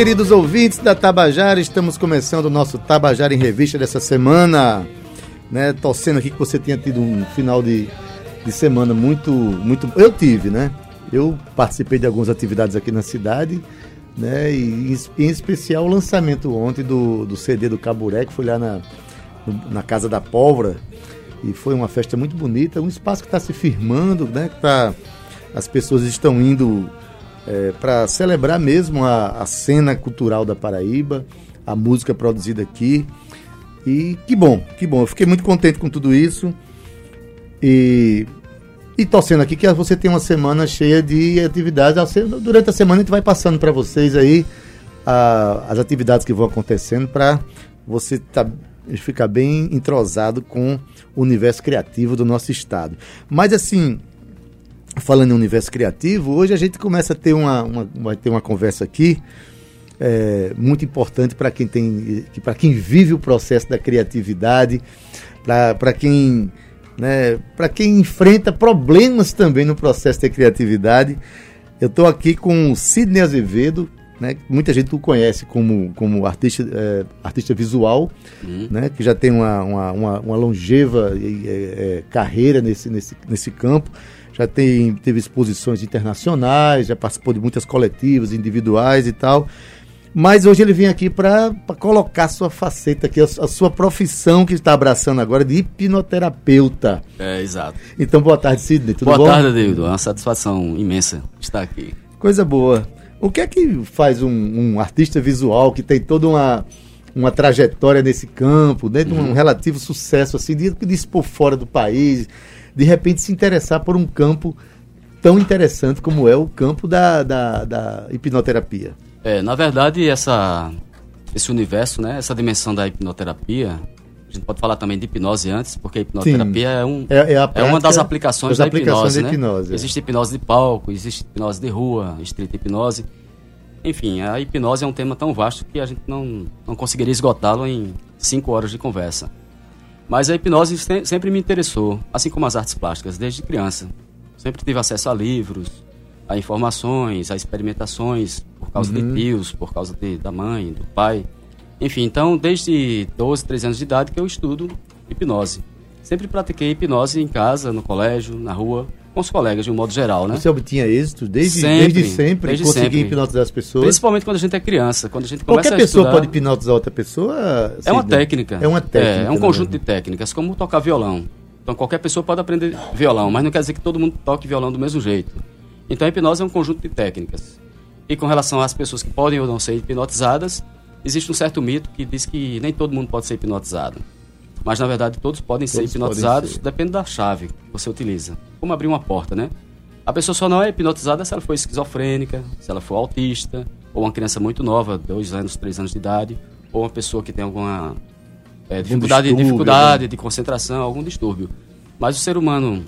Queridos ouvintes da Tabajara, estamos começando o nosso Tabajara em Revista dessa semana. Né, torcendo aqui que você tenha tido um final de, de semana muito, muito. Eu tive, né? Eu participei de algumas atividades aqui na cidade, né? E em especial o lançamento ontem do, do CD do Caburé, que foi lá na, na Casa da Pólvora. E foi uma festa muito bonita, um espaço que está se firmando, né? Que tá, as pessoas estão indo é, para celebrar mesmo a, a cena cultural da Paraíba, a música produzida aqui. E que bom, que bom. Eu fiquei muito contente com tudo isso. E, e torcendo aqui que você tenha uma semana cheia de atividades. Durante a semana a gente vai passando para vocês aí a, as atividades que vão acontecendo para você tá, ficar bem entrosado com o universo criativo do nosso estado. Mas assim, falando em universo criativo, hoje a gente começa a ter uma, uma vai ter uma conversa aqui é, muito importante para quem tem, para quem vive o processo da criatividade, para quem, né, para quem enfrenta problemas também no processo da criatividade. Eu estou aqui com Sidney Azevedo, né, muita gente o conhece como, como artista, é, artista visual, uhum. né, que já tem uma, uma, uma, uma longeva é, é, carreira nesse, nesse, nesse campo já tem, teve exposições internacionais, já participou de muitas coletivas, individuais e tal. Mas hoje ele vem aqui para colocar sua faceta aqui, a, a, sua profissão que está abraçando agora de hipnoterapeuta. É, exato. Então, boa tarde, Sidney. Tudo boa bom? Tarde, David. É uma satisfação imensa estar aqui. Coisa boa. O que é que faz um, um artista visual que tem toda uma, uma trajetória nesse campo, dentro né, de um uhum. relativo sucesso, assim, de, de expor fora do país, de repente se interessar por um campo tão interessante como é o campo da, da, da hipnoterapia. É, na verdade, essa, esse universo, né, essa dimensão da hipnoterapia, a gente pode falar também de hipnose antes, porque a hipnoterapia é, um, é, é, é, uma das aplicações das da aplicações hipnose. Da hipnose né? É. Existe hipnose de palco, existe hipnose de rua, street hipnose. Enfim, a hipnose é um tema tão vasto que a gente não, não conseguiria esgotá-lo em cinco horas de conversa. Mas a hipnose sempre me interessou, assim como as artes plásticas, desde criança. Sempre tive acesso a livros, a informações, a experimentações, por causa uhum. de tios, por causa de, da mãe, do pai. Enfim, então, desde 12, 13 anos de idade que eu estudo hipnose. Sempre pratiquei hipnose em casa, no colégio, na rua, com os colegas de um modo geral, né? Você obtinha êxito desde sempre, desde sempre desde conseguir sempre. hipnotizar as pessoas? Principalmente quando a gente é criança, quando a gente começa Qualquer a pessoa estudar... pode hipnotizar outra pessoa? É uma técnica. É uma técnica. É, é um conjunto de técnicas, como tocar violão. Então qualquer pessoa pode aprender violão, mas não quer dizer que todo mundo toque violão do mesmo jeito. Então a hipnose é um conjunto de técnicas. E com relação às pessoas que podem ou não ser hipnotizadas, existe um certo mito que diz que nem todo mundo pode ser hipnotizado. Mas na verdade todos podem todos ser hipnotizados, podem ser. depende da chave que você utiliza. Como abrir uma porta, né? A pessoa só não é hipnotizada se ela for esquizofrênica, se ela for autista, ou uma criança muito nova, dois anos, três anos de idade, ou uma pessoa que tem alguma é, dificuldade, dificuldade né? de concentração, algum distúrbio. Mas o ser humano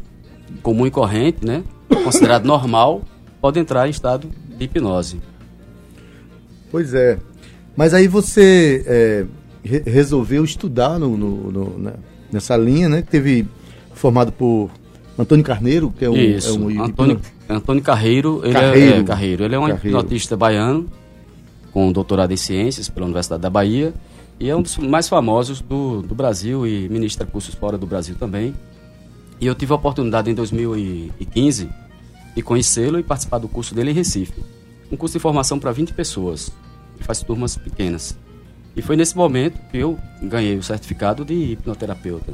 comum e corrente, né, considerado normal, pode entrar em estado de hipnose. Pois é. Mas aí você é, re resolveu estudar no, no, no, né, nessa linha, né? Que teve formado por Antônio Carneiro, que é um. Isso, é um Antônio, Antônio Carreiro, ele Carreiro. É, é, Carreiro. Ele é um Carreiro. hipnotista baiano, com doutorado em ciências pela Universidade da Bahia, e é um dos mais famosos do, do Brasil e ministra cursos fora do Brasil também. E eu tive a oportunidade em 2015 de conhecê-lo e participar do curso dele em Recife. Um curso de formação para 20 pessoas, que faz turmas pequenas. E foi nesse momento que eu ganhei o certificado de hipnoterapeuta.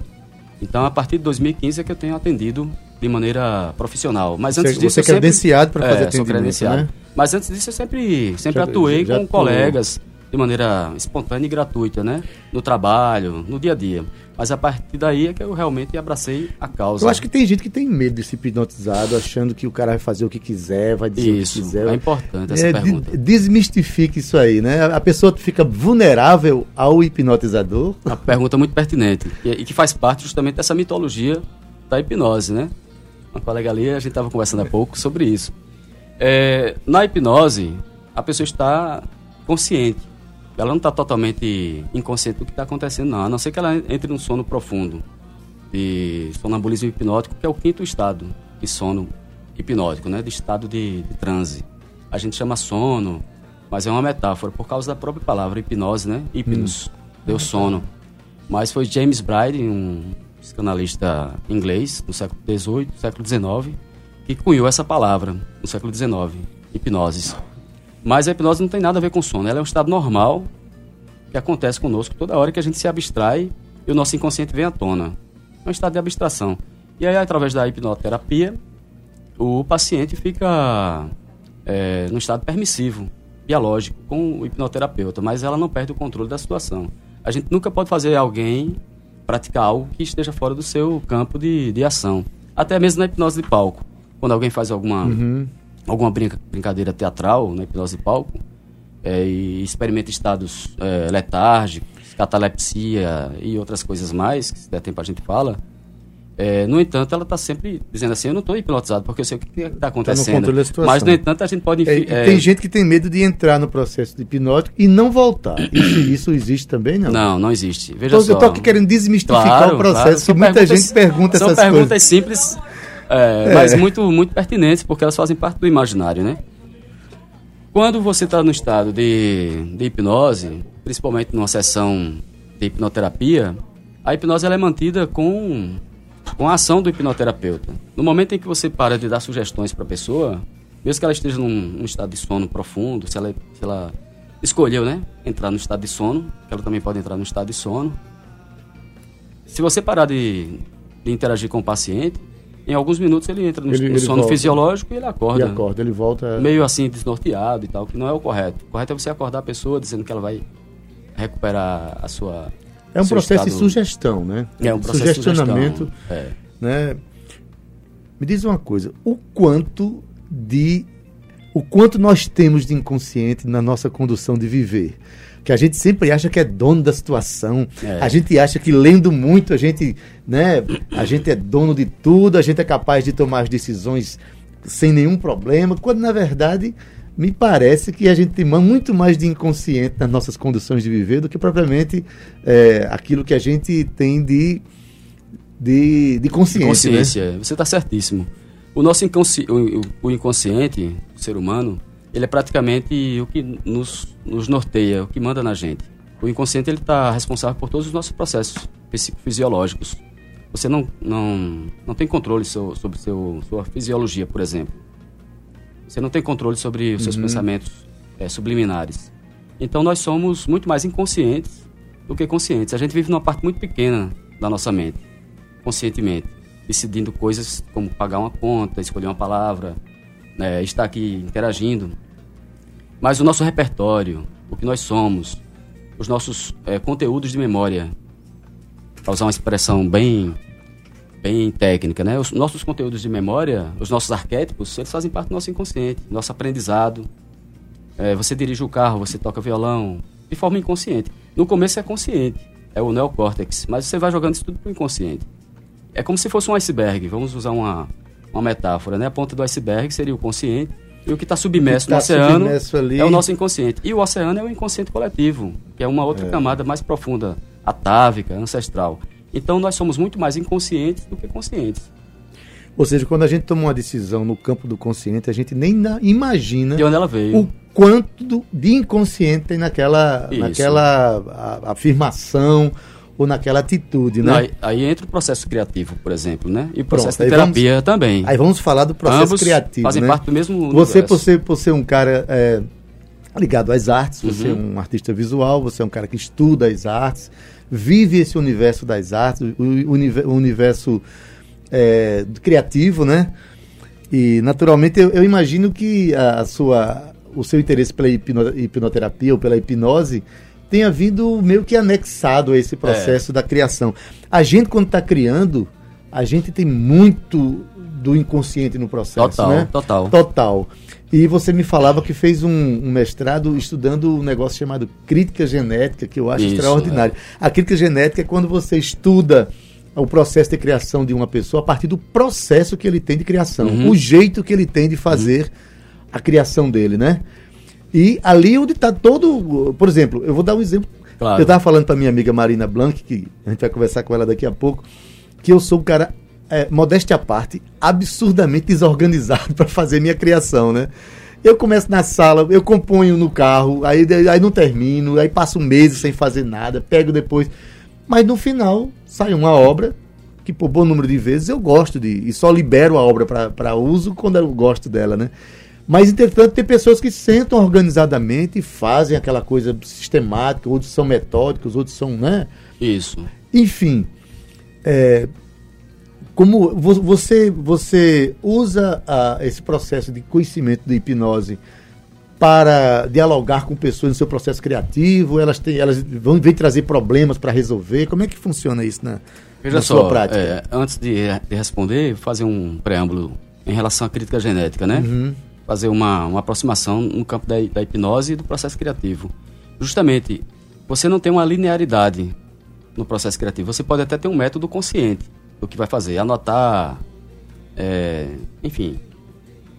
Então, a partir de 2015 é que eu tenho atendido de maneira profissional. Mas antes você, disso, você é credenciado para fazer é, atendimento, credenciado. Né? Mas antes disso, eu sempre, sempre já, atuei já com atuou. colegas, de maneira espontânea e gratuita, né? No trabalho, no dia a dia. Mas a partir daí é que eu realmente abracei a causa. Eu acho que tem gente que tem medo de ser hipnotizado, achando que o cara vai fazer o que quiser, vai dizer isso, o que quiser. É importante essa é, pergunta. Desmistifique isso aí, né? A pessoa fica vulnerável ao hipnotizador. Uma pergunta muito pertinente e que faz parte justamente dessa mitologia da hipnose, né? Uma colega ali, a gente estava conversando há pouco sobre isso. É, na hipnose, a pessoa está consciente ela não está totalmente inconsciente do que está acontecendo, não. A não ser que ela entre num sono profundo de sonambulismo hipnótico, que é o quinto estado de sono hipnótico, né? De estado de, de transe. A gente chama sono, mas é uma metáfora por causa da própria palavra hipnose, né? Hipnos, hum. deu sono. Mas foi James Bride, um psicanalista inglês do século XVIII, século XIX, que cunhou essa palavra no século XIX, hipnose. Mas a hipnose não tem nada a ver com sono. Ela é um estado normal que acontece conosco toda hora que a gente se abstrai e o nosso inconsciente vem à tona. É um estado de abstração. E aí, através da hipnoterapia, o paciente fica é, no estado permissivo, biológico, com o hipnoterapeuta, mas ela não perde o controle da situação. A gente nunca pode fazer alguém praticar algo que esteja fora do seu campo de, de ação. Até mesmo na hipnose de palco. Quando alguém faz alguma uhum alguma brinca, brincadeira teatral, né, hipnose de palco, é, e experimenta estados é, letárgicos, catalepsia e outras coisas mais, que se der tempo a gente fala. É, no entanto, ela está sempre dizendo assim: eu não estou hipnotizado porque eu sei o que está tá acontecendo. Tá Mas, no entanto, a gente pode. É, é, tem gente que tem medo de entrar no processo de hipnótico e não voltar. Isso, isso existe também, não? Não, não existe. Veja então, só. Eu estou aqui querendo desmistificar claro, o processo, claro. que muita gente pergunta essas coisas. São perguntas simples é, é. Mas muito, muito pertinentes, porque elas fazem parte do imaginário, né? Quando você está no estado de, de hipnose, principalmente numa sessão de hipnoterapia, a hipnose ela é mantida com, com a ação do hipnoterapeuta. No momento em que você para de dar sugestões para a pessoa, mesmo que ela esteja num, num, estado de sono profundo, se ela, se ela escolheu né, entrar no estado de sono, ela também pode entrar no estado de sono, se você parar de, de interagir com o paciente, em alguns minutos ele entra no, ele, no sono volta. fisiológico e ele acorda. Ele acorda, ele volta. Meio assim, desnorteado e tal, que não é o correto. O correto é você acordar a pessoa dizendo que ela vai recuperar a sua. É um processo estado... de sugestão, né? É um processo Sugestionamento, de. É. Né? Me diz uma coisa, o quanto de o quanto nós temos de inconsciente na nossa condução de viver que a gente sempre acha que é dono da situação. É. A gente acha que lendo muito a gente, né, a gente é dono de tudo, a gente é capaz de tomar as decisões sem nenhum problema, quando na verdade me parece que a gente tem muito mais de inconsciente nas nossas condições de viver do que propriamente é, aquilo que a gente tem de, de, de consciência. Né? Consciência, né? você está certíssimo. O nosso inconsci... o, o inconsciente, o ser humano, ele é praticamente o que nos, nos norteia, o que manda na gente. O inconsciente ele está responsável por todos os nossos processos psicofisiológicos. Você não, não, não tem controle seu, sobre seu, sua fisiologia, por exemplo. Você não tem controle sobre os seus uhum. pensamentos é, subliminares. Então nós somos muito mais inconscientes do que conscientes. A gente vive numa parte muito pequena da nossa mente, conscientemente, decidindo coisas como pagar uma conta, escolher uma palavra, é, estar aqui interagindo. Mas o nosso repertório, o que nós somos, os nossos é, conteúdos de memória, para usar uma expressão bem, bem técnica, né? Os nossos conteúdos de memória, os nossos arquétipos, eles fazem parte do nosso inconsciente, nosso aprendizado. É, você dirige o carro, você toca violão, de forma inconsciente. No começo é consciente, é o neocórtex, mas você vai jogando isso tudo para o inconsciente. É como se fosse um iceberg, vamos usar uma, uma metáfora, né? A ponta do iceberg seria o consciente e o que está submerso que tá no oceano ali... é o nosso inconsciente. E o oceano é o inconsciente coletivo, que é uma outra é. camada mais profunda, atávica, ancestral. Então nós somos muito mais inconscientes do que conscientes. Ou seja, quando a gente toma uma decisão no campo do consciente, a gente nem imagina de onde ela veio. o quanto de inconsciente tem naquela, naquela afirmação ou naquela atitude, né? Não, aí, aí, entra o processo criativo, por exemplo, né? E o processo Pronto, de terapia vamos, também. Aí vamos falar do processo Ambos criativo, fazem né? parte do mesmo Você, por ser, por ser um cara é, ligado às artes, você é uhum. é um artista visual, você é um cara que estuda as artes, vive esse universo das artes, o, o universo é, criativo, né? E, naturalmente, eu, eu imagino que a, a sua o seu interesse pela hipno, hipnoterapia ou pela hipnose tenha vindo meio que anexado a esse processo é. da criação. A gente, quando está criando, a gente tem muito do inconsciente no processo, total, né? Total, total. E você me falava que fez um, um mestrado estudando um negócio chamado crítica genética, que eu acho Isso, extraordinário. É. A crítica genética é quando você estuda o processo de criação de uma pessoa a partir do processo que ele tem de criação, uhum. o jeito que ele tem de fazer uhum. a criação dele, né? E ali onde está todo. Por exemplo, eu vou dar um exemplo. Claro. Eu estava falando para minha amiga Marina Blanc, que a gente vai conversar com ela daqui a pouco, que eu sou um cara, é, modéstia à parte, absurdamente desorganizado para fazer minha criação, né? Eu começo na sala, eu componho no carro, aí, aí não termino, aí passo meses sem fazer nada, pego depois. Mas no final sai uma obra que, por bom número de vezes, eu gosto de. E só libero a obra para uso quando eu gosto dela, né? Mas, entretanto, tem pessoas que sentam organizadamente e fazem aquela coisa sistemática, outros são metódicos, outros são, né? Isso. Enfim, é, como você, você usa esse processo de conhecimento da hipnose para dialogar com pessoas no seu processo criativo? Elas, têm, elas vão vir trazer problemas para resolver? Como é que funciona isso na, Veja na só, sua prática? É, antes de, de responder, fazer um preâmbulo em relação à crítica genética, né? Uhum fazer uma, uma aproximação no campo da, da hipnose e do processo criativo. Justamente, você não tem uma linearidade no processo criativo. Você pode até ter um método consciente do que vai fazer, anotar, é, enfim,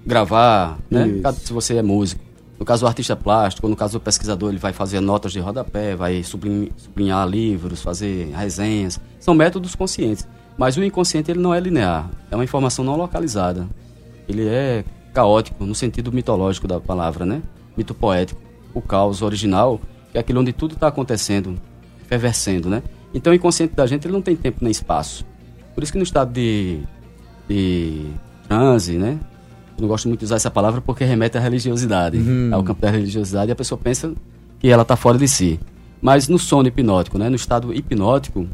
gravar, né? Se você é músico. No caso do artista plástico, no caso do pesquisador, ele vai fazer notas de rodapé, vai sublinhar livros, fazer resenhas. São métodos conscientes. Mas o inconsciente ele não é linear, é uma informação não localizada. Ele é caótico no sentido mitológico da palavra, né? Mito poético. O caos original, que é aquilo onde tudo está acontecendo, fervescendo, né? Então o inconsciente da gente ele não tem tempo nem espaço. Por isso que no estado de, de transe, né? Eu não gosto muito de usar essa palavra porque remete à religiosidade, uhum. ao campo da religiosidade, e a pessoa pensa que ela está fora de si. Mas no sono hipnótico, né? No estado hipnótico,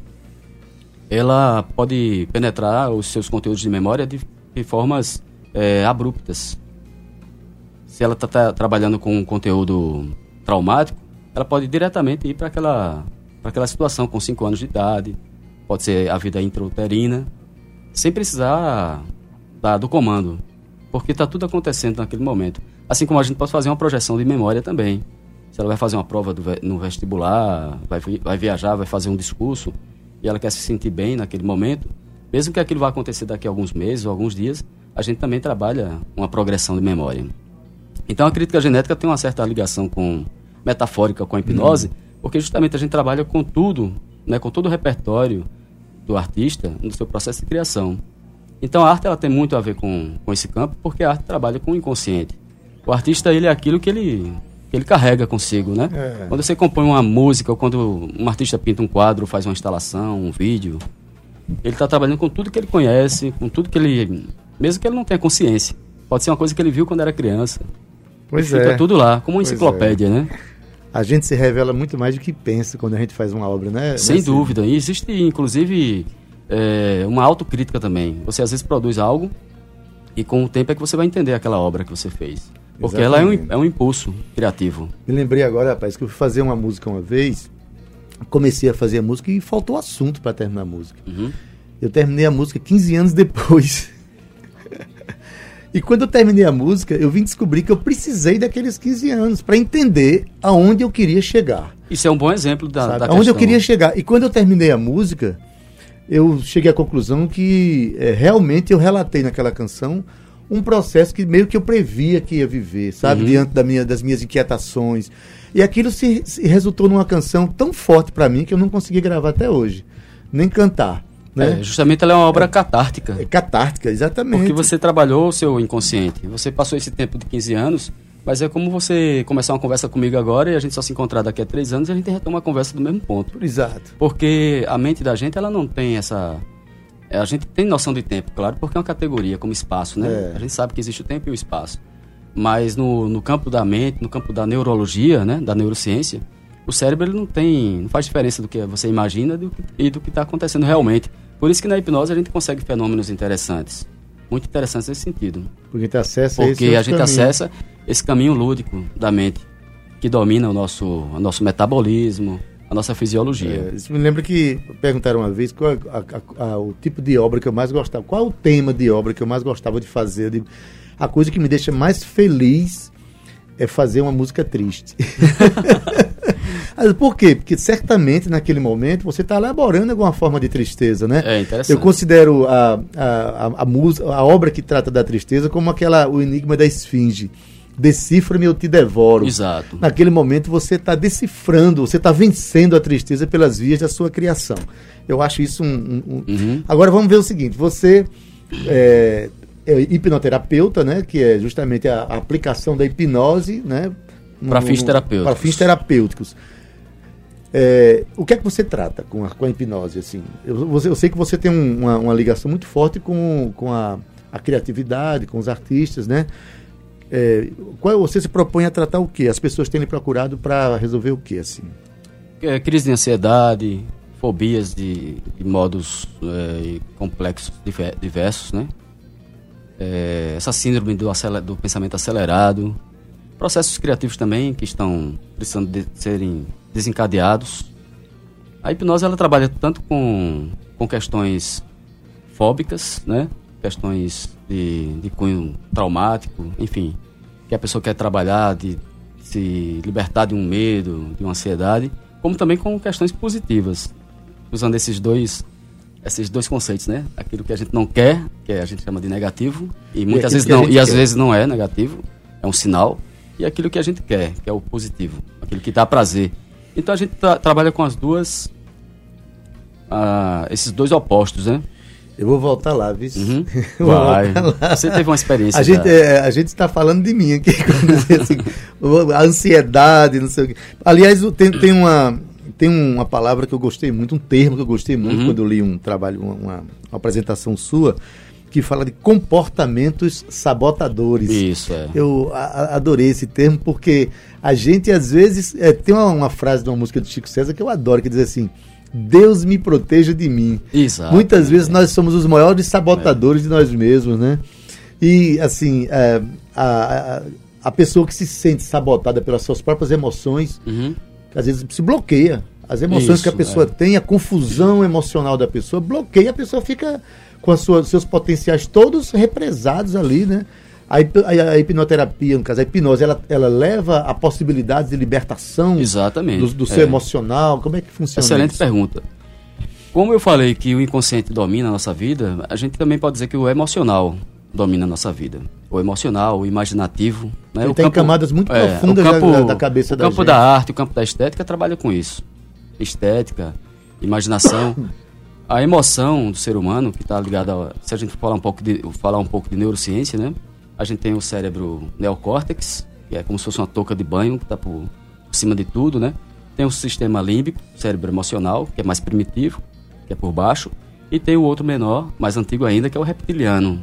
ela pode penetrar os seus conteúdos de memória de, de formas é, abruptas. Se ela está trabalhando com um conteúdo traumático, ela pode diretamente ir para aquela, aquela situação com 5 anos de idade, pode ser a vida intrauterina, sem precisar da, do comando, porque está tudo acontecendo naquele momento. Assim como a gente pode fazer uma projeção de memória também. Se ela vai fazer uma prova do, no vestibular, vai, vai viajar, vai fazer um discurso, e ela quer se sentir bem naquele momento, mesmo que aquilo vá acontecer daqui a alguns meses ou alguns dias, a gente também trabalha uma progressão de memória. Então a crítica genética tem uma certa ligação com metafórica com a hipnose, uhum. porque justamente a gente trabalha com tudo, né, com todo o repertório do artista no seu processo de criação. Então a arte ela tem muito a ver com, com esse campo, porque a arte trabalha com o inconsciente. O artista ele é aquilo que ele que ele carrega consigo, né? É. Quando você compõe uma música, ou quando um artista pinta um quadro, faz uma instalação, um vídeo, ele está trabalhando com tudo que ele conhece, com tudo que ele mesmo que ele não tenha consciência. Pode ser uma coisa que ele viu quando era criança. Pois Fica é. tudo lá, como uma pois enciclopédia, é. né? A gente se revela muito mais do que pensa quando a gente faz uma obra, né? Sem Nesse... dúvida. E existe, inclusive, é, uma autocrítica também. Você às vezes produz algo e com o tempo é que você vai entender aquela obra que você fez. Porque Exatamente. ela é um, é um impulso criativo. Me lembrei agora, rapaz, que eu fui fazer uma música uma vez, comecei a fazer a música e faltou assunto para terminar a música. Uhum. Eu terminei a música 15 anos depois. E quando eu terminei a música, eu vim descobrir que eu precisei daqueles 15 anos para entender aonde eu queria chegar. Isso é um bom exemplo da, da Aonde eu queria chegar. E quando eu terminei a música, eu cheguei à conclusão que é, realmente eu relatei naquela canção um processo que meio que eu previa que ia viver, sabe? Uhum. Diante da minha, das minhas inquietações. E aquilo se, se resultou numa canção tão forte para mim que eu não consegui gravar até hoje, nem cantar. Né? É, justamente ela é uma obra é, catártica. É catártica, exatamente. Porque você trabalhou o seu inconsciente. Você passou esse tempo de 15 anos, mas é como você começar uma conversa comigo agora e a gente só se encontrar daqui a três anos e a gente retoma a conversa do mesmo ponto. Exato. Porque a mente da gente, ela não tem essa... É, a gente tem noção de tempo, claro, porque é uma categoria como espaço, né? É. A gente sabe que existe o tempo e o espaço. Mas no, no campo da mente, no campo da neurologia, né? Da neurociência, o cérebro ele não tem... Não faz diferença do que você imagina e do que está acontecendo realmente. Por isso que na hipnose a gente consegue fenômenos interessantes. Muito interessantes nesse sentido. Porque a gente acessa Porque a gente caminho. acessa esse caminho lúdico da mente que domina o nosso, o nosso metabolismo, a nossa fisiologia. É, me lembra que perguntaram uma vez qual a, a, a, o tipo de obra que eu mais gostava, qual o tema de obra que eu mais gostava de fazer. Digo, a coisa que me deixa mais feliz é fazer uma música triste. Por quê? Porque certamente naquele momento você está elaborando alguma forma de tristeza, né? É interessante. Eu considero a, a, a, a, música, a obra que trata da tristeza como aquela, o enigma da esfinge decifra-me, eu te devoro. Exato. Naquele momento você está decifrando, você está vencendo a tristeza pelas vias da sua criação. Eu acho isso um. um, um... Uhum. Agora vamos ver o seguinte: você é, é, hipnoterapeuta, né? Que é justamente a, a aplicação da hipnose, né? Para fins terapêuticos. Para fins terapêuticos. É, o que é que você trata com a, com a hipnose? Assim? Eu, você, eu sei que você tem um, uma, uma, ligação muito forte com, com a, a criatividade, com os artistas, né? É, qual você se propõe a tratar o que? As pessoas têm lhe procurado para resolver o que assim? É, crise de ansiedade, fobias de, de modos é, complexos diversos, né? É, essa síndrome do, do, pensamento acelerado, processos criativos também que estão precisando de serem desencadeados. A hipnose ela trabalha tanto com, com questões fóbicas, né? questões de, de cunho traumático, enfim, que a pessoa quer trabalhar, de se libertar de um medo, de uma ansiedade, como também com questões positivas, usando esses dois esses dois conceitos, né? Aquilo que a gente não quer, que a gente chama de negativo, e muitas e vezes não, e às quer. vezes não é negativo, é um sinal, e aquilo que a gente quer, que é o positivo, aquilo que dá prazer. Então a gente tra trabalha com as duas, ah, esses dois opostos, né? Eu vou voltar lá, viu? Uhum. Vai. Lá. Você teve uma experiência. A gente, é, a gente está falando de mim aqui. assim, a ansiedade, não sei o quê. Aliás, tem, tem, uma, tem uma palavra que eu gostei muito, um termo que eu gostei muito uhum. quando eu li um trabalho, uma, uma, uma, apresentação sua, que fala de comportamentos sabotadores. Isso, é. Eu a, adorei esse termo porque a gente, às vezes, é, tem uma, uma frase de uma música do Chico César que eu adoro, que diz assim Deus me proteja de mim. Exato. Muitas vezes nós somos os maiores sabotadores é. de nós mesmos, né? E, assim, é, a, a, a, pessoa que se sente sabotada pelas suas próprias emoções, uhum. às vezes se bloqueia. As emoções Isso, que a pessoa é. tem, a confusão emocional da pessoa, bloqueia, a pessoa fica com os seus potenciais todos represados ali, né? A, a, a, hipnoterapia, no caso, a hipnose, ela, ela leva a possibilidade de libertação Exatamente. do, do seu é. emocional? Como é que funciona Excelente isso? pergunta. Como eu falei que o inconsciente domina a nossa vida, a gente também pode dizer que o emocional domina a nossa vida. O emocional, o imaginativo. Né? Ele o tem campo, camadas muito é, profundas campo, da, da, cabeça da gente. O campo da arte, o campo da estética trabalha com isso. Estética, imaginação. a emoção do ser humano, que está ligada, a, se a gente falar um pouco de, falar um pouco de neurociência, né? A gente tem o cérebro neocórtex, que é como se fosse uma touca de banho, que está por, por cima de tudo, né? Tem o sistema límbico, cérebro emocional, que é mais primitivo, que é por baixo. E tem o outro menor, mais antigo ainda, que é o reptiliano,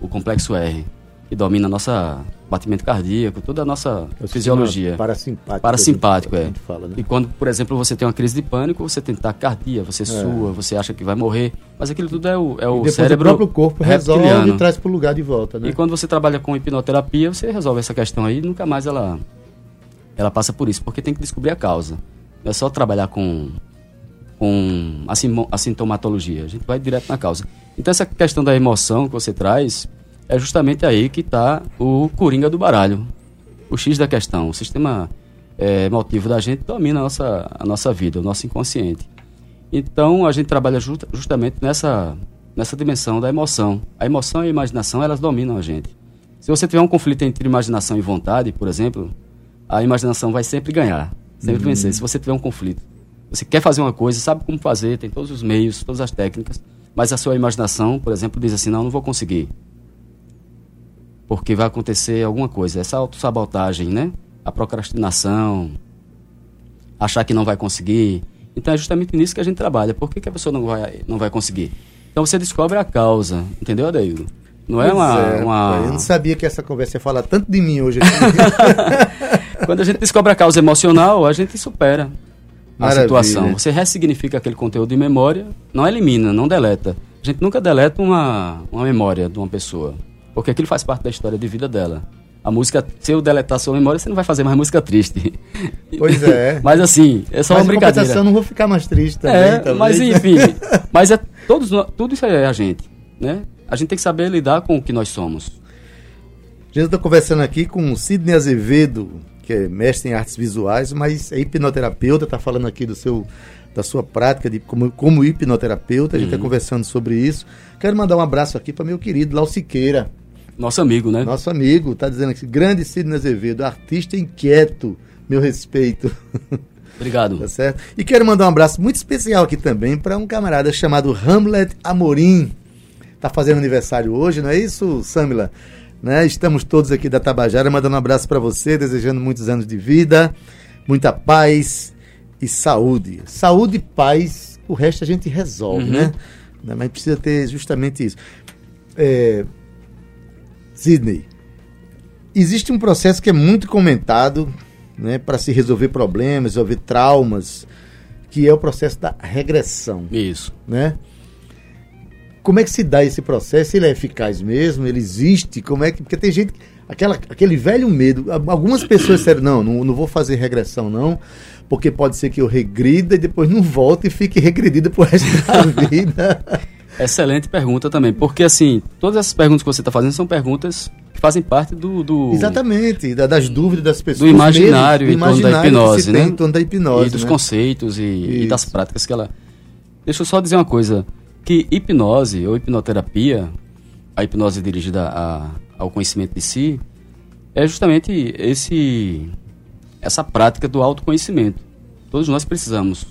o complexo R, que domina nossa batimento cardíaco, toda a nossa Eu fisiologia. Parasimpático. Parasimpático, é. Fala, né? E quando, por exemplo, você tem uma crise de pânico, você tem taquicardia, você é. sua, você acha que vai morrer, mas aquilo tudo é o, é o cérebro. O próprio corpo resolve e traz para o lugar de volta, né? E quando você trabalha com hipnoterapia, você resolve essa questão aí e nunca mais ela, ela passa por isso, porque tem que descobrir a causa. Não é só trabalhar com, com a sintomatologia, a gente vai direto na causa. Então, essa questão da emoção que você traz, é justamente aí que está o coringa do baralho. O X da questão. O sistema é, emotivo da gente domina a nossa, a nossa vida, o nosso inconsciente. Então, a gente trabalha just, justamente nessa, nessa dimensão da emoção. A emoção e a imaginação, elas dominam a gente. Se você tiver um conflito entre imaginação e vontade, por exemplo, a imaginação vai sempre ganhar, sempre uhum. vencer. Se você tiver um conflito, você quer fazer uma coisa, sabe como fazer, tem todos os meios, todas as técnicas, mas a sua imaginação, por exemplo, diz assim: não, não vou conseguir porque vai acontecer alguma coisa. Essa autossabotagem, né? A procrastinação, achar que não vai conseguir. Então é justamente nisso que a gente trabalha. Por que, que a pessoa não vai, não vai conseguir? Então você descobre a causa, entendeu, Adeildo? Não é uma, é uma, Eu não sabia que essa conversa ia falar tanto de mim hoje. Quando a gente descobre a causa emocional, a gente supera Maravilha. a situação. Você ressignifica aquele conteúdo de memória, não elimina, não deleta. A gente nunca deleta uma, uma memória de uma pessoa. Porque aquilo faz parte da história de vida dela. A música, se eu deletar sua memória, você não vai fazer mais música triste. Pois é. mas assim, é só mas uma brincadeira. eu não vou ficar mais triste também. É, também. mas enfim, mas é todos, tudo isso é a gente, né? A gente tem que saber lidar com o que nós somos. A gente está conversando aqui com o Sidney Azevedo, que é mestre em artes visuais, mas é hipnoterapeuta, está falando aqui do seu da sua prática de, como, como hipnoterapeuta. A gente está uhum. conversando sobre isso. Quero mandar um abraço aqui para meu querido Lau Siqueira. Nosso amigo, né? Nosso amigo, está dizendo aqui, grande Sidney Azevedo, artista inquieto, meu respeito. Obrigado. tá certo? E quero mandar um abraço muito especial aqui também para um camarada chamado Hamlet Amorim. Tá fazendo aniversário hoje, não é isso, Samila? Né? Estamos todos aqui da Tabajara mandando um abraço para você, desejando muitos anos de vida, muita paz e saúde. Saúde e paz, o resto a gente resolve, uhum. né? Mas precisa ter justamente isso. É, Sidney, existe um processo que é muito comentado né, para se resolver problemas, resolver traumas, que é o processo da regressão. Isso. Né? Como é que se dá esse processo? Ele é eficaz mesmo? Ele existe? Como é que. Porque tem gente. Aquela, aquele velho medo. Algumas pessoas disseram, não, não, não vou fazer regressão, não porque pode ser que eu regrida e depois não volte e fique regredido pro resto da vida. Excelente pergunta também, porque assim, todas essas perguntas que você está fazendo são perguntas que fazem parte do... do Exatamente, da, das dúvidas das pessoas. Do imaginário, mesmo, do imaginário em torno da hipnose, né? Em torno da hipnose, E dos né? conceitos e, e, das práticas que ela... Deixa eu só dizer uma coisa, que hipnose ou hipnoterapia, a hipnose dirigida a, ao conhecimento de si, é justamente esse essa prática do autoconhecimento. Todos nós precisamos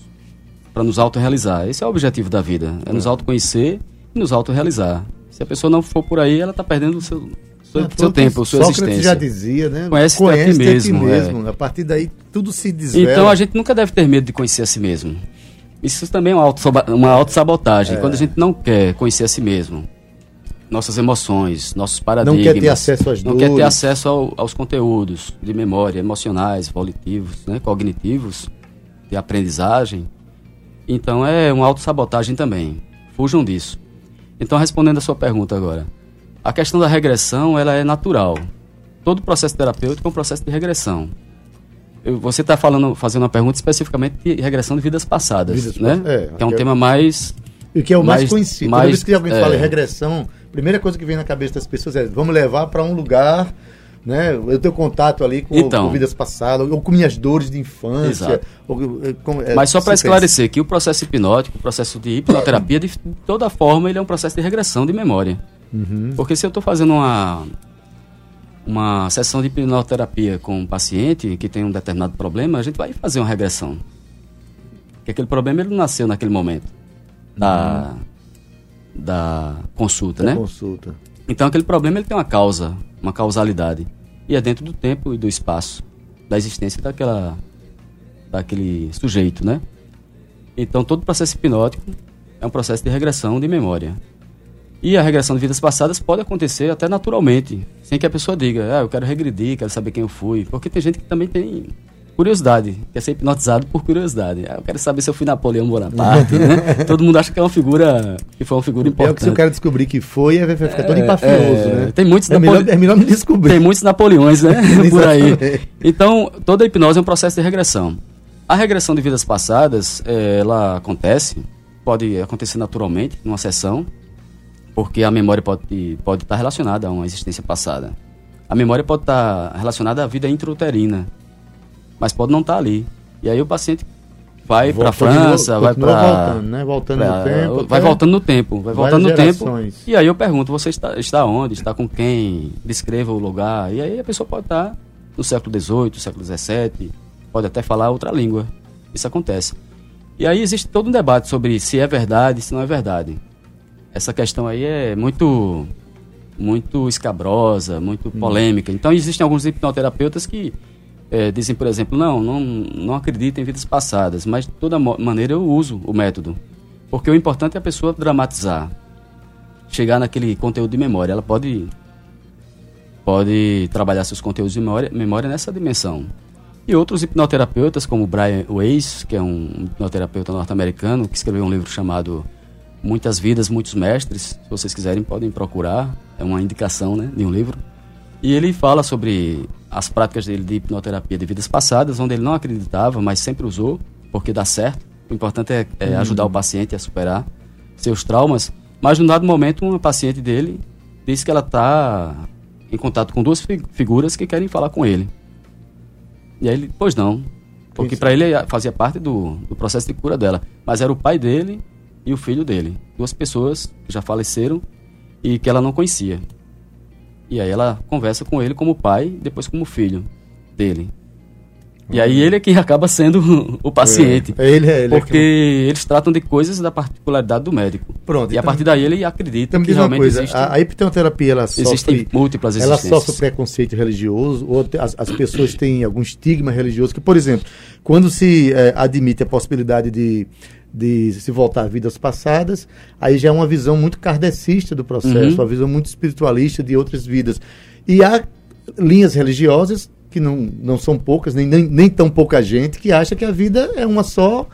para nos autorrealizar. Esse é o objetivo da vida, é, é. nos autoconhecer e nos autorrealizar. Se a pessoa não for por aí, ela está perdendo o seu, seu, é, seu tempo, a sua Sócrates existência. já dizia, né? Conhece, conhece a ti mesmo. mesmo. É. A partir daí, tudo se desvela. Então, a gente nunca deve ter medo de conhecer a si mesmo. Isso também é uma, auto, uma autossabotagem. É. Quando a gente não quer conhecer a si mesmo, nossas emoções, nossos paradigmas. Não quer ter acesso às Não dores. quer ter acesso ao, aos conteúdos de memória, emocionais, volitivos, né, cognitivos, de aprendizagem. Então é uma autossabotagem também. Fujam disso. Então, respondendo a sua pergunta agora. A questão da regressão, ela é natural. Todo processo terapêutico é um processo de regressão. Eu, você está falando, fazendo uma pergunta especificamente de regressão de vidas passadas, vidas né? É, que é um tema mais e que é o mais, mais conhecido. Mais, Toda vez que alguém é, fala em regressão, a primeira coisa que vem na cabeça das pessoas é vamos levar para um lugar né? Eu tenho contato ali com, então, com, vidas passadas, ou com minhas dores de infância. Ou, eh, com, é, Mas só para esclarecer pensa. que o processo hipnótico, o processo de hipnoterapia, de toda forma, ele é um processo de regressão de memória. Uhum. Porque se eu estou fazendo uma, uma sessão de hipnoterapia com um paciente que tem um determinado problema, a gente vai fazer uma regressão. Porque aquele problema ele não nasceu naquele momento da, uhum. da consulta, da né? consulta. Então aquele problema ele tem uma causa, uma causalidade. E é dentro do tempo e do espaço, da existência daquela, daquele sujeito, né? Então todo processo hipnótico é um processo de regressão de memória. E a regressão de vidas passadas pode acontecer até naturalmente, sem que a pessoa diga, ah, eu quero regredir, quero saber quem eu fui. Porque tem gente que também tem curiosidade, quer ser hipnotizado por curiosidade. Ah, eu quero saber se eu fui Napoleão Bonaparte, né? Todo mundo acha que é uma figura, que foi uma figura importante. É o que se eu quero descobrir que foi, vai ficar é, todo empafioso, é, né? Tem muitos é, melhor, é melhor não descobrir. Tem muitos Napoleões, né? por aí. Então, toda hipnose é um processo de regressão. A regressão de vidas passadas, é, ela acontece, pode acontecer naturalmente numa sessão, porque a memória pode, pode estar relacionada a uma existência passada. A memória pode estar relacionada à vida intrauterina, mas pode não estar tá ali. E aí o paciente vai para a França, vai para voltando, né? Voltando pra, no tempo, vai voltando no tempo, vai voltando no tempo. E aí eu pergunto, você está, está onde? Está com quem? Descreva o lugar. E aí a pessoa pode estar no século XVIII, século XVII, pode até falar outra língua. Isso acontece. E aí existe todo um debate sobre se é verdade, se não é verdade. Essa questão aí é muito muito escabrosa, muito hum. polêmica. Então existem alguns hipnoterapeutas que é, dizem, por exemplo, não, não, não acredito em vidas passadas, mas de toda maneira eu uso o método. Porque o importante é a pessoa dramatizar, chegar naquele conteúdo de memória. Ela pode, pode trabalhar seus conteúdos de memória, memória nessa dimensão. E outros hipnoterapeutas, como Brian Weiss, que é um hipnoterapeuta norte-americano, que escreveu um livro chamado Muitas Vidas, Muitos Mestres. Se vocês quiserem, podem procurar. É uma indicação né, de um livro E ele fala sobre as práticas dele de hipnoterapia de vidas passadas, onde ele não acreditava, mas sempre usou, porque dá certo. O importante é, é uhum. ajudar o paciente a superar seus traumas. Mas, num dado momento, uma paciente dele disse que ela está em contato com duas figuras que querem falar com ele. E aí ele, pois não. Porque para ele fazia parte do, do processo de cura dela. Mas era o pai dele e o filho dele. Duas pessoas que já faleceram e que ela não conhecia. E aí ela conversa com ele como pai, depois como filho dele. E aí ele é quem acaba sendo o paciente. É, ele é ele. Porque é eles tratam de coisas da particularidade do médico. Pronto. E então, a partir daí ele acredita que realmente coisa, existe. A, a hipnoterapia ela sofre múltiplas Ela sofre preconceito religioso ou as, as pessoas têm algum estigma religioso que, por exemplo, quando se é, admite a possibilidade de de se voltar a vidas passadas, aí já é uma visão muito kardecista do processo, uhum. uma visão muito espiritualista de outras vidas. E há linhas religiosas, que não, não são poucas, nem, nem, nem tão pouca gente, que acha que a vida é uma só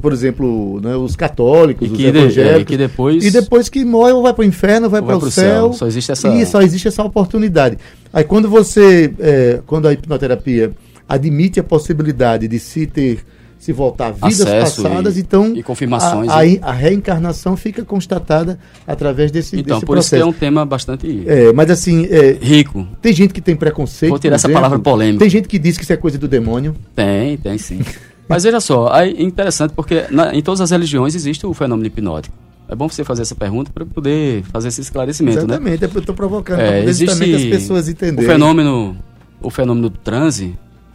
por exemplo, né, os católicos, os evangélicos. De, é, que depois... E depois que morre, ou vai para o inferno, ou vai para o céu. céu. Só existe essa... E só existe essa oportunidade. Aí quando você, é, quando a hipnoterapia admite a possibilidade de se ter se voltar a vidas Acesso passadas, e, então e confirmações, a, a, a, reencarnação fica constatada através desse, então, desse por processo. isso que é um tema bastante é, mas assim é, rico. Tem gente que tem preconceito. Vou tirar essa exemplo, palavra polêmica. Tem gente que diz que isso é coisa do demônio. Tem, tem sim. mas veja só, é interessante porque na, em todas as religiões existe o fenômeno hipnótico. É bom você fazer essa pergunta para poder fazer esse esclarecimento, Exatamente, né? Exatamente, eu estou provocando é, para existe as pessoas entenderem. O fenômeno, o fenômeno do transe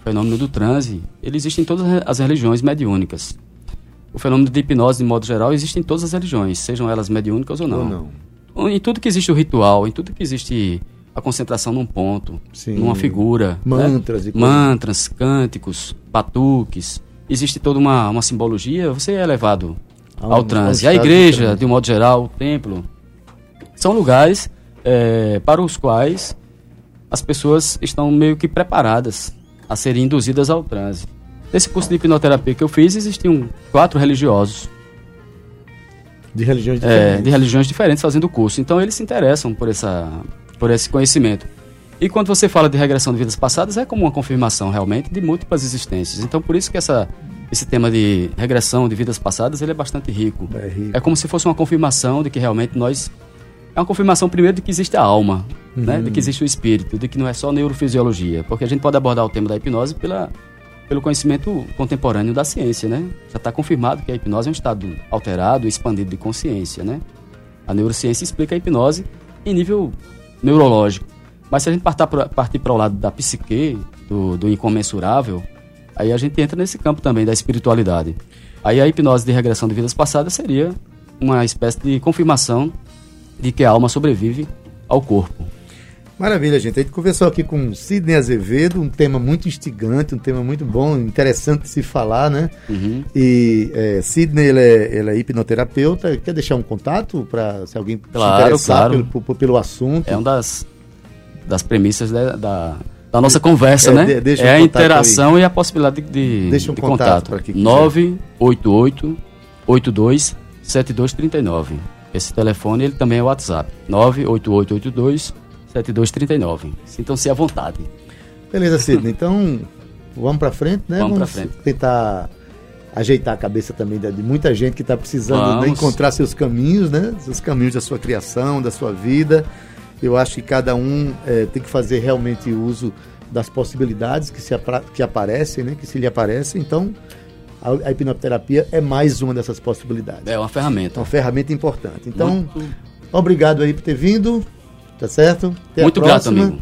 fenômeno do transe, ele existe em todas as religiões mediúnicas. O fenômeno de hipnose, de modo geral, existe em todas as religiões, sejam elas mediúnicas ou não. Ou não. Em tudo que existe o ritual, em tudo que existe a concentração num ponto, Sim. numa figura. Mantras né? Mantras, cânticos, batuques. Existe toda uma, uma simbologia, você é levado ao, ao transe. A igreja, de um modo geral, o templo, são lugares é, para os quais as pessoas estão meio que preparadas a serem induzidas ao transe. Nesse curso de hipnoterapia que eu fiz, existiam quatro religiosos. De religiões diferentes. É, de religiões diferentes fazendo o curso. Então eles se interessam por, essa, por esse conhecimento. E quando você fala de regressão de vidas passadas, é como uma confirmação realmente de múltiplas existências. Então por isso que essa, esse tema de regressão de vidas passadas ele é bastante rico. É, rico. é como se fosse uma confirmação de que realmente nós é uma confirmação primeiro de que existe a alma, uhum. né? de que existe o espírito, de que não é só neurofisiologia, porque a gente pode abordar o tema da hipnose pela, pelo conhecimento contemporâneo da ciência, né? Já está confirmado que a hipnose é um estado alterado, expandido de consciência, né? A neurociência explica a hipnose em nível neurológico. Mas se a gente partir para o lado da psique, do, do incomensurável, aí a gente entra nesse campo também da espiritualidade. Aí a hipnose de regressão de vidas passadas seria uma espécie de confirmação de que a alma sobrevive ao corpo. Maravilha, gente. A gente conversou aqui com Sidney Azevedo, um tema muito instigante, um tema muito bom, interessante de se falar, né? Uhum. E é, Sidney, ele é, ele é, hipnoterapeuta. Quer deixar um contato para se alguém claro, se interessar claro. Pelo, pelo, assunto? É uma das, das premissas da, da, da nossa conversa, é, né? De, é a interação aí. e a possibilidade de, deixa um de contato. contato. 988 82 7239. Esse telefone ele também é WhatsApp. 98882 7239. Sintam-se à vontade. Beleza, Sidney. Então, vamos para frente, né? Vamos, vamos frente. tentar ajeitar a cabeça também de, muita gente que está precisando né, encontrar seus caminhos, né? Seus caminhos da sua criação, da sua vida. Eu acho que cada um é, tem que fazer realmente uso das possibilidades que, se, que aparecem, né? Que se lhe aparecem. Então, a, a hipnoterapia é mais uma dessas possibilidades. É uma ferramenta. Uma ferramenta importante. Então, Muito... obrigado aí por ter vindo. Tá certo? Até Muito grato, amigo.